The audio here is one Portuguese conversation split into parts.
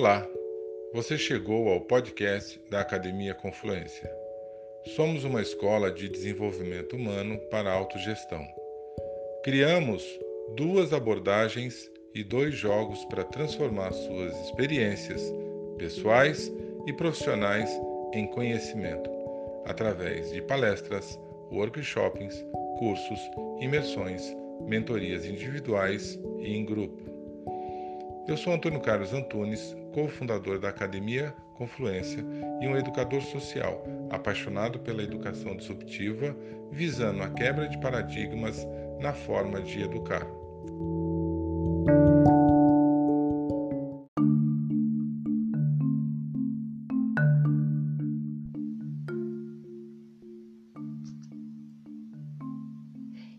Olá, você chegou ao podcast da Academia Confluência. Somos uma escola de desenvolvimento humano para autogestão. Criamos duas abordagens e dois jogos para transformar suas experiências pessoais e profissionais em conhecimento, através de palestras, workshops, cursos, imersões, mentorias individuais e em grupo. Eu sou Antônio Carlos Antunes, cofundador da Academia Confluência e um educador social apaixonado pela educação disruptiva, visando a quebra de paradigmas na forma de educar.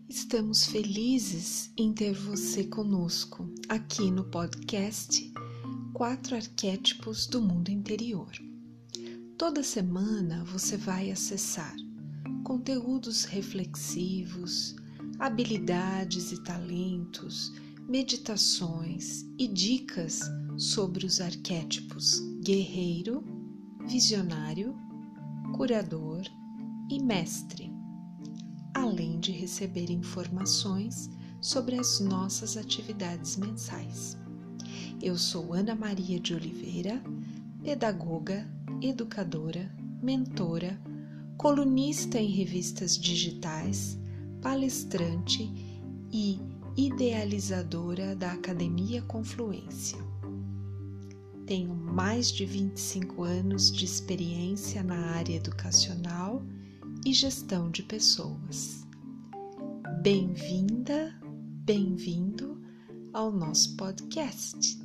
Estamos felizes em ter você conosco aqui no podcast Quatro Arquétipos do Mundo Interior. Toda semana você vai acessar conteúdos reflexivos, habilidades e talentos, meditações e dicas sobre os arquétipos guerreiro, visionário, curador e mestre além de receber informações sobre as nossas atividades mensais. Eu sou Ana Maria de Oliveira, pedagoga, educadora, mentora, colunista em revistas digitais, palestrante e idealizadora da Academia Confluência. Tenho mais de 25 anos de experiência na área educacional e gestão de pessoas. Bem-vinda, bem-vindo ao nosso podcast.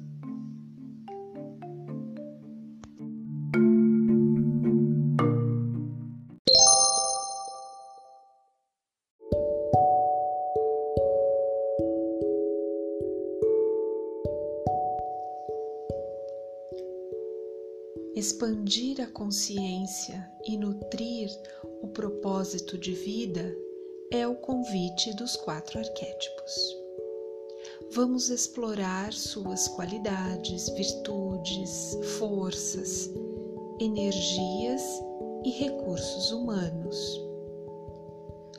Expandir a consciência e nutrir o propósito de vida é o convite dos quatro arquétipos. Vamos explorar suas qualidades, virtudes, forças, energias e recursos humanos.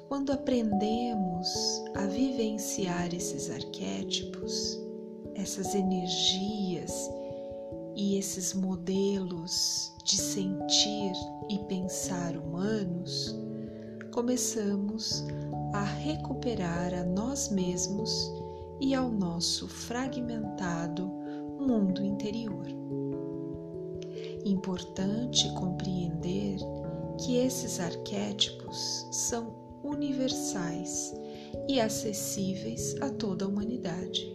Quando aprendemos a vivenciar esses arquétipos, essas energias e esses modelos de sentir e pensar humanos, começamos a recuperar a nós mesmos e ao nosso fragmentado mundo interior. Importante compreender que esses arquétipos são universais e acessíveis a toda a humanidade,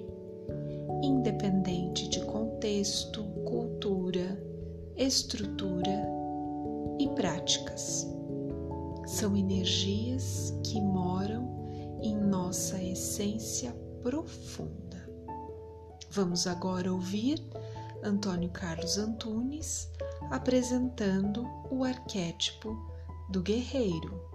independente de contexto, cultura, estrutura e práticas. São energias que moram em nossa essência profunda. Vamos agora ouvir Antônio Carlos Antunes apresentando o arquétipo do guerreiro.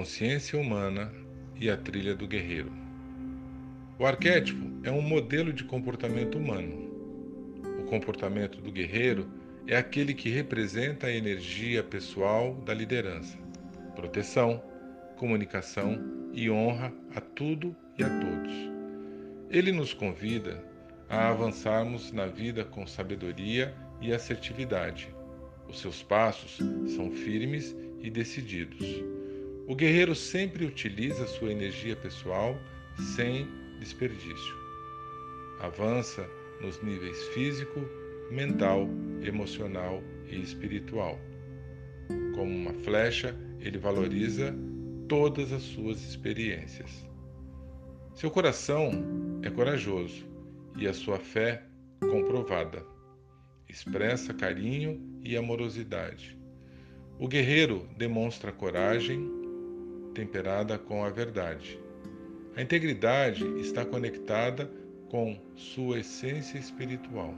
Consciência humana e a trilha do guerreiro. O arquétipo é um modelo de comportamento humano. O comportamento do guerreiro é aquele que representa a energia pessoal da liderança, proteção, comunicação e honra a tudo e a todos. Ele nos convida a avançarmos na vida com sabedoria e assertividade. Os seus passos são firmes e decididos. O guerreiro sempre utiliza sua energia pessoal sem desperdício. Avança nos níveis físico, mental, emocional e espiritual. Como uma flecha, ele valoriza todas as suas experiências. Seu coração é corajoso e a sua fé comprovada. Expressa carinho e amorosidade. O guerreiro demonstra coragem temperada com a verdade. A integridade está conectada com sua essência espiritual.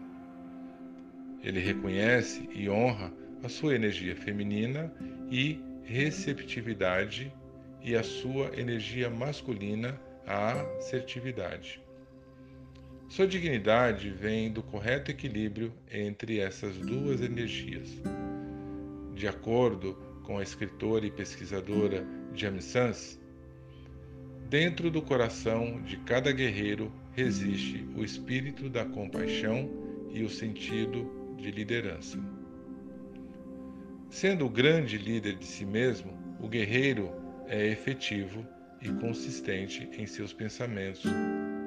Ele reconhece e honra a sua energia feminina e receptividade e a sua energia masculina, a assertividade. Sua dignidade vem do correto equilíbrio entre essas duas energias. De acordo com a escritora e pesquisadora Jamie Sans, dentro do coração de cada guerreiro resiste o espírito da compaixão e o sentido de liderança. Sendo o grande líder de si mesmo, o guerreiro é efetivo e consistente em seus pensamentos,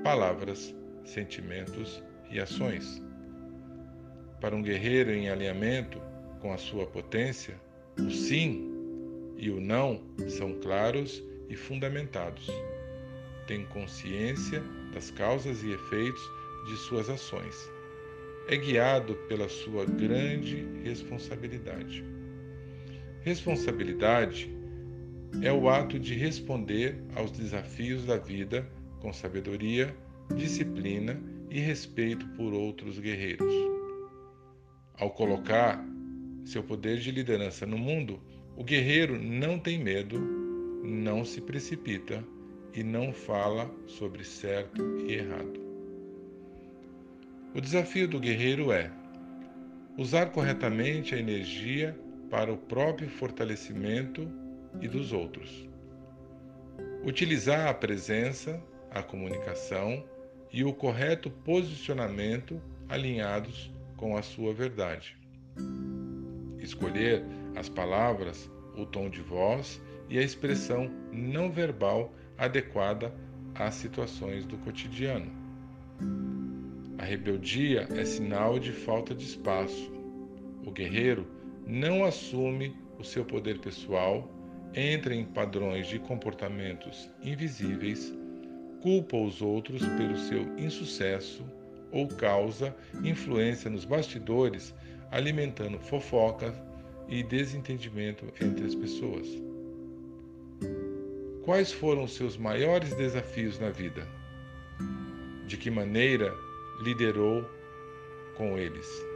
palavras, sentimentos e ações. Para um guerreiro em alinhamento com a sua potência, o sim e o não são claros e fundamentados. Tem consciência das causas e efeitos de suas ações. É guiado pela sua grande responsabilidade. Responsabilidade é o ato de responder aos desafios da vida com sabedoria, disciplina e respeito por outros guerreiros. Ao colocar seu poder de liderança no mundo, o guerreiro não tem medo, não se precipita e não fala sobre certo e errado. O desafio do guerreiro é usar corretamente a energia para o próprio fortalecimento e dos outros. Utilizar a presença, a comunicação e o correto posicionamento alinhados com a sua verdade. Escolher as palavras, o tom de voz e a expressão não verbal adequada às situações do cotidiano. A rebeldia é sinal de falta de espaço. O guerreiro não assume o seu poder pessoal, entra em padrões de comportamentos invisíveis, culpa os outros pelo seu insucesso ou causa influência nos bastidores, alimentando fofocas e desentendimento entre as pessoas. Quais foram seus maiores desafios na vida? De que maneira liderou com eles?